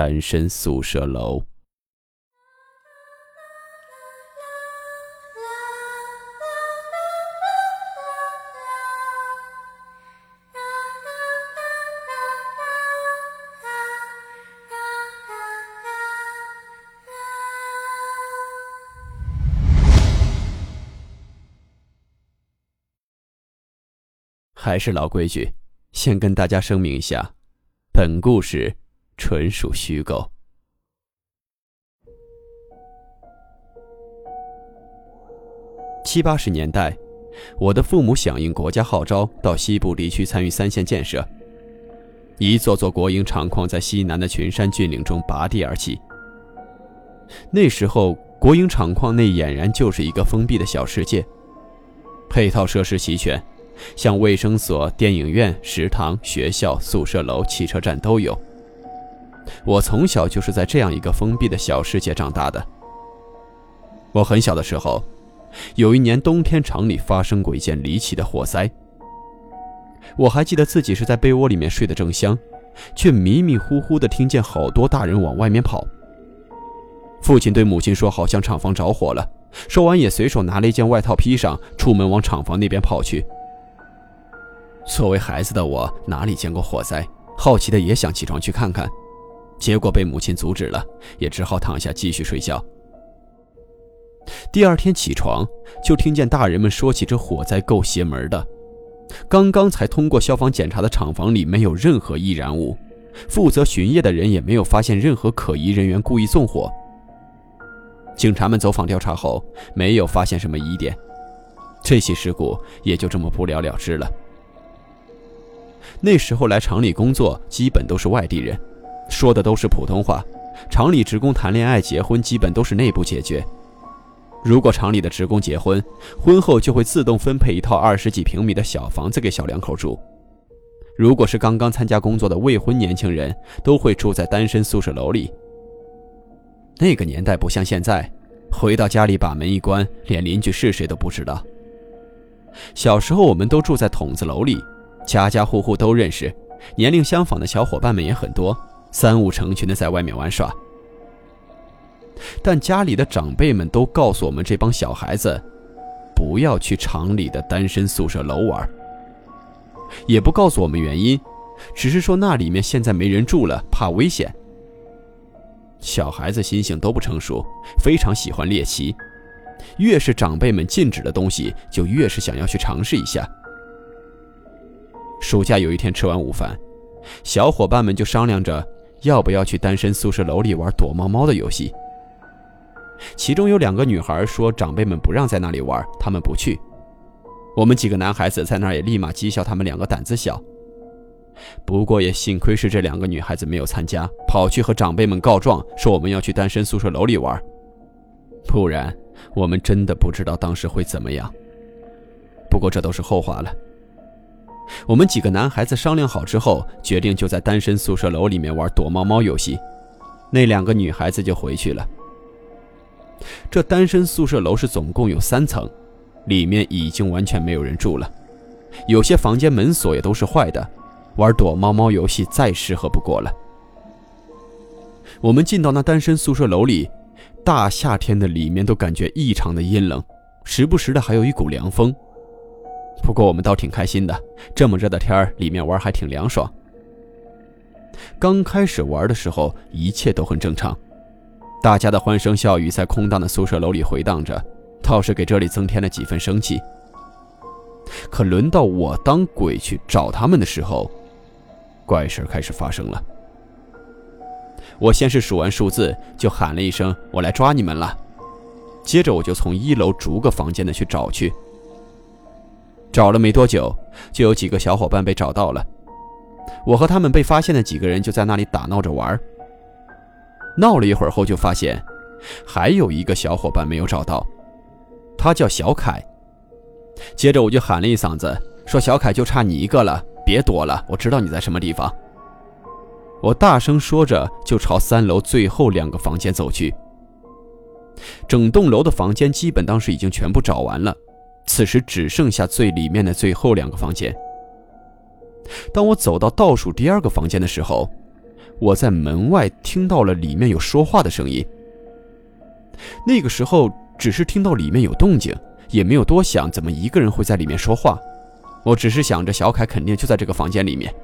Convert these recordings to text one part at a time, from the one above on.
单身宿舍楼》。还是老规矩，先跟大家声明一下，本故事纯属虚构。七八十年代，我的父母响应国家号召，到西部地区参与三线建设。一座座国营厂矿在西南的群山峻岭中拔地而起。那时候，国营厂矿内俨然就是一个封闭的小世界，配套设施齐全。像卫生所、电影院、食堂、学校、宿舍楼、汽车站都有。我从小就是在这样一个封闭的小世界长大的。我很小的时候，有一年冬天，厂里发生过一件离奇的火灾。我还记得自己是在被窝里面睡得正香，却迷迷糊糊地听见好多大人往外面跑。父亲对母亲说：“好像厂房着火了。”说完也随手拿了一件外套披上，出门往厂房那边跑去。作为孩子的我，哪里见过火灾？好奇的也想起床去看看，结果被母亲阻止了，也只好躺下继续睡觉。第二天起床，就听见大人们说起这火灾够邪门的。刚刚才通过消防检查的厂房里没有任何易燃物，负责巡夜的人也没有发现任何可疑人员故意纵火。警察们走访调查后，没有发现什么疑点，这起事故也就这么不了了之了。那时候来厂里工作基本都是外地人，说的都是普通话。厂里职工谈恋爱、结婚基本都是内部解决。如果厂里的职工结婚，婚后就会自动分配一套二十几平米的小房子给小两口住。如果是刚刚参加工作的未婚年轻人，都会住在单身宿舍楼里。那个年代不像现在，回到家里把门一关，连邻居是谁都不知道。小时候我们都住在筒子楼里。家家户户都认识，年龄相仿的小伙伴们也很多，三五成群的在外面玩耍。但家里的长辈们都告诉我们，这帮小孩子不要去厂里的单身宿舍楼玩，也不告诉我们原因，只是说那里面现在没人住了，怕危险。小孩子心性都不成熟，非常喜欢猎奇，越是长辈们禁止的东西，就越是想要去尝试一下。暑假有一天吃完午饭，小伙伴们就商量着要不要去单身宿舍楼里玩躲猫猫的游戏。其中有两个女孩说长辈们不让在那里玩，他们不去。我们几个男孩子在那儿也立马讥笑他们两个胆子小。不过也幸亏是这两个女孩子没有参加，跑去和长辈们告状，说我们要去单身宿舍楼里玩，不然我们真的不知道当时会怎么样。不过这都是后话了。我们几个男孩子商量好之后，决定就在单身宿舍楼里面玩躲猫猫游戏。那两个女孩子就回去了。这单身宿舍楼是总共有三层，里面已经完全没有人住了，有些房间门锁也都是坏的，玩躲猫猫游戏再适合不过了。我们进到那单身宿舍楼里，大夏天的里面都感觉异常的阴冷，时不时的还有一股凉风。不过我们倒挺开心的，这么热的天儿，里面玩还挺凉爽。刚开始玩的时候，一切都很正常，大家的欢声笑语在空荡的宿舍楼里回荡着，倒是给这里增添了几分生气。可轮到我当鬼去找他们的时候，怪事开始发生了。我先是数完数字，就喊了一声：“我来抓你们了。”接着我就从一楼逐个房间的去找去。找了没多久，就有几个小伙伴被找到了。我和他们被发现的几个人就在那里打闹着玩儿。闹了一会儿后，就发现还有一个小伙伴没有找到，他叫小凯。接着我就喊了一嗓子，说：“小凯，就差你一个了，别躲了，我知道你在什么地方。”我大声说着，就朝三楼最后两个房间走去。整栋楼的房间基本当时已经全部找完了，此时只剩下最里面的最后两个房间。当我走到倒数第二个房间的时候，我在门外听到了里面有说话的声音。那个时候只是听到里面有动静，也没有多想怎么一个人会在里面说话，我只是想着小凯肯定就在这个房间里面。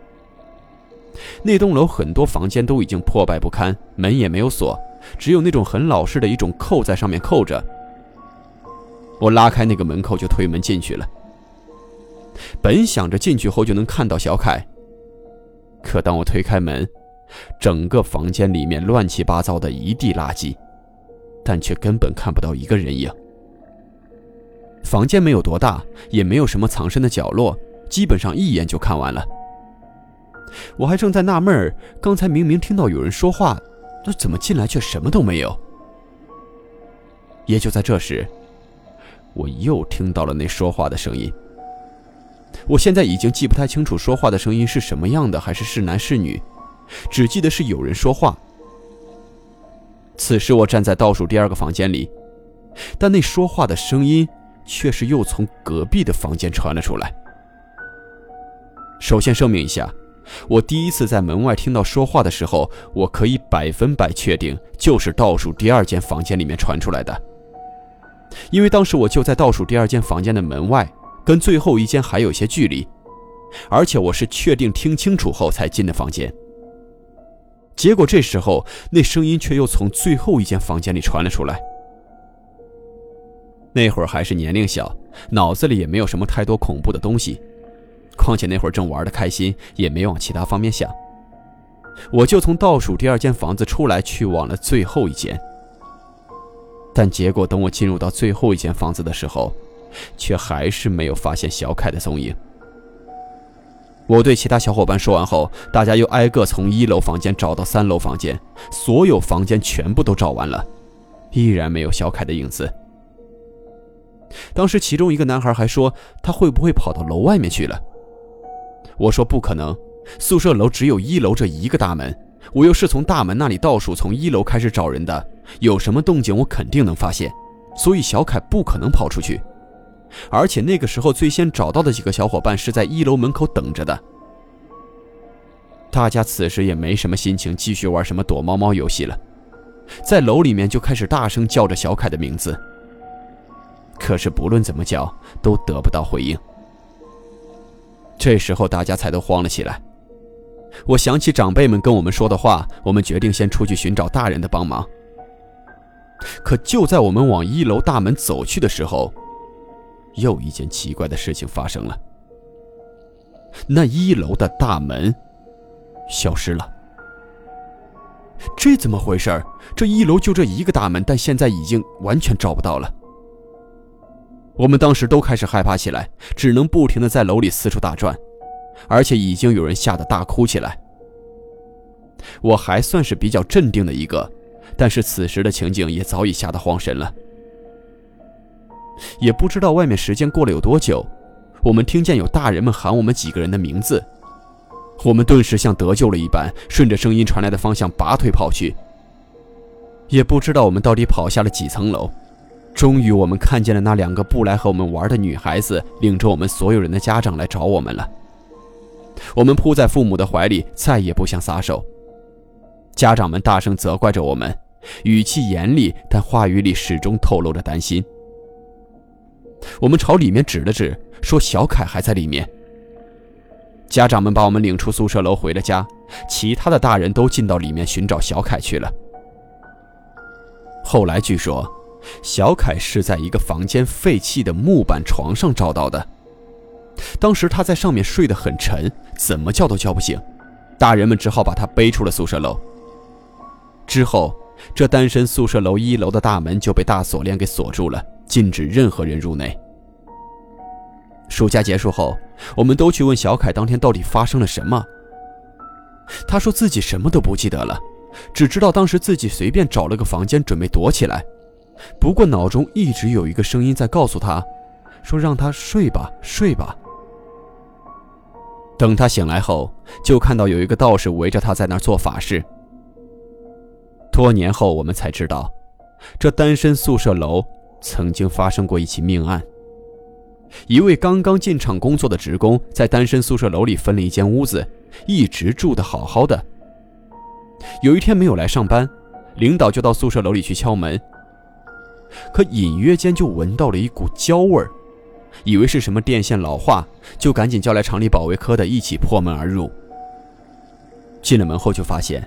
那栋楼很多房间都已经破败不堪，门也没有锁，只有那种很老式的一种扣在上面扣着。我拉开那个门扣就推门进去了。本想着进去后就能看到小凯，可当我推开门，整个房间里面乱七八糟的一地垃圾，但却根本看不到一个人影。房间没有多大，也没有什么藏身的角落，基本上一眼就看完了。我还正在纳闷儿，刚才明明听到有人说话，那怎么进来却什么都没有？也就在这时，我又听到了那说话的声音。我现在已经记不太清楚说话的声音是什么样的，还是是男是女，只记得是有人说话。此时我站在倒数第二个房间里，但那说话的声音却是又从隔壁的房间传了出来。首先声明一下。我第一次在门外听到说话的时候，我可以百分百确定就是倒数第二间房间里面传出来的，因为当时我就在倒数第二间房间的门外，跟最后一间还有些距离，而且我是确定听清楚后才进的房间。结果这时候那声音却又从最后一间房间里传了出来。那会儿还是年龄小，脑子里也没有什么太多恐怖的东西。况且那会儿正玩的开心，也没往其他方面想。我就从倒数第二间房子出来，去往了最后一间。但结果等我进入到最后一间房子的时候，却还是没有发现小凯的踪影。我对其他小伙伴说完后，大家又挨个从一楼房间找到三楼房间，所有房间全部都找完了，依然没有小凯的影子。当时其中一个男孩还说，他会不会跑到楼外面去了？我说不可能，宿舍楼只有一楼这一个大门，我又是从大门那里倒数从一楼开始找人的，有什么动静我肯定能发现，所以小凯不可能跑出去。而且那个时候最先找到的几个小伙伴是在一楼门口等着的。大家此时也没什么心情继续玩什么躲猫猫游戏了，在楼里面就开始大声叫着小凯的名字。可是不论怎么叫都得不到回应。这时候大家才都慌了起来。我想起长辈们跟我们说的话，我们决定先出去寻找大人的帮忙。可就在我们往一楼大门走去的时候，又一件奇怪的事情发生了。那一楼的大门消失了。这怎么回事儿？这一楼就这一个大门，但现在已经完全找不到了。我们当时都开始害怕起来，只能不停的在楼里四处打转，而且已经有人吓得大哭起来。我还算是比较镇定的一个，但是此时的情景也早已吓得慌神了。也不知道外面时间过了有多久，我们听见有大人们喊我们几个人的名字，我们顿时像得救了一般，顺着声音传来的方向拔腿跑去。也不知道我们到底跑下了几层楼。终于，我们看见了那两个不来和我们玩的女孩子，领着我们所有人的家长来找我们了。我们扑在父母的怀里，再也不想撒手。家长们大声责怪着我们，语气严厉，但话语里始终透露着担心。我们朝里面指了指，说：“小凯还在里面。”家长们把我们领出宿舍楼，回了家。其他的大人都进到里面寻找小凯去了。后来据说。小凯是在一个房间废弃的木板床上找到的，当时他在上面睡得很沉，怎么叫都叫不醒，大人们只好把他背出了宿舍楼。之后，这单身宿舍楼一楼的大门就被大锁链给锁住了，禁止任何人入内。暑假结束后，我们都去问小凯当天到底发生了什么，他说自己什么都不记得了，只知道当时自己随便找了个房间准备躲起来。不过脑中一直有一个声音在告诉他，说让他睡吧，睡吧。等他醒来后，就看到有一个道士围着他在那儿做法事。多年后，我们才知道，这单身宿舍楼曾经发生过一起命案。一位刚刚进厂工作的职工，在单身宿舍楼里分了一间屋子，一直住得好好的。有一天没有来上班，领导就到宿舍楼里去敲门，可隐约间就闻到了一股焦味儿，以为是什么电线老化，就赶紧叫来厂里保卫科的一起破门而入。进了门后就发现，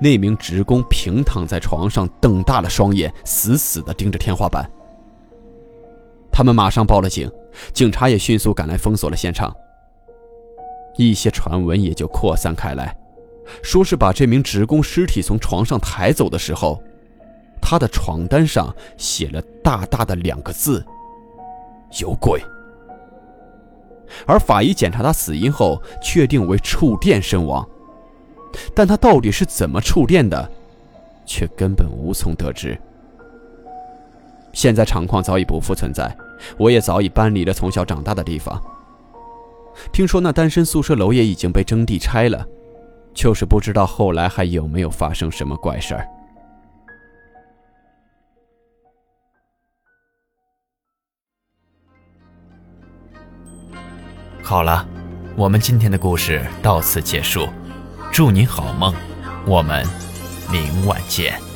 那名职工平躺在床上，瞪大了双眼，死死地盯着天花板。他们马上报了警，警察也迅速赶来封锁了现场。一些传闻也就扩散开来，说是把这名职工尸体从床上抬走的时候，他的床单上写了大大的两个字：“有鬼。”而法医检查他死因后，确定为触电身亡，但他到底是怎么触电的，却根本无从得知。现在厂矿早已不复存在。我也早已搬离了从小长大的地方。听说那单身宿舍楼也已经被征地拆了，就是不知道后来还有没有发生什么怪事儿。好了，我们今天的故事到此结束，祝你好梦，我们明晚见。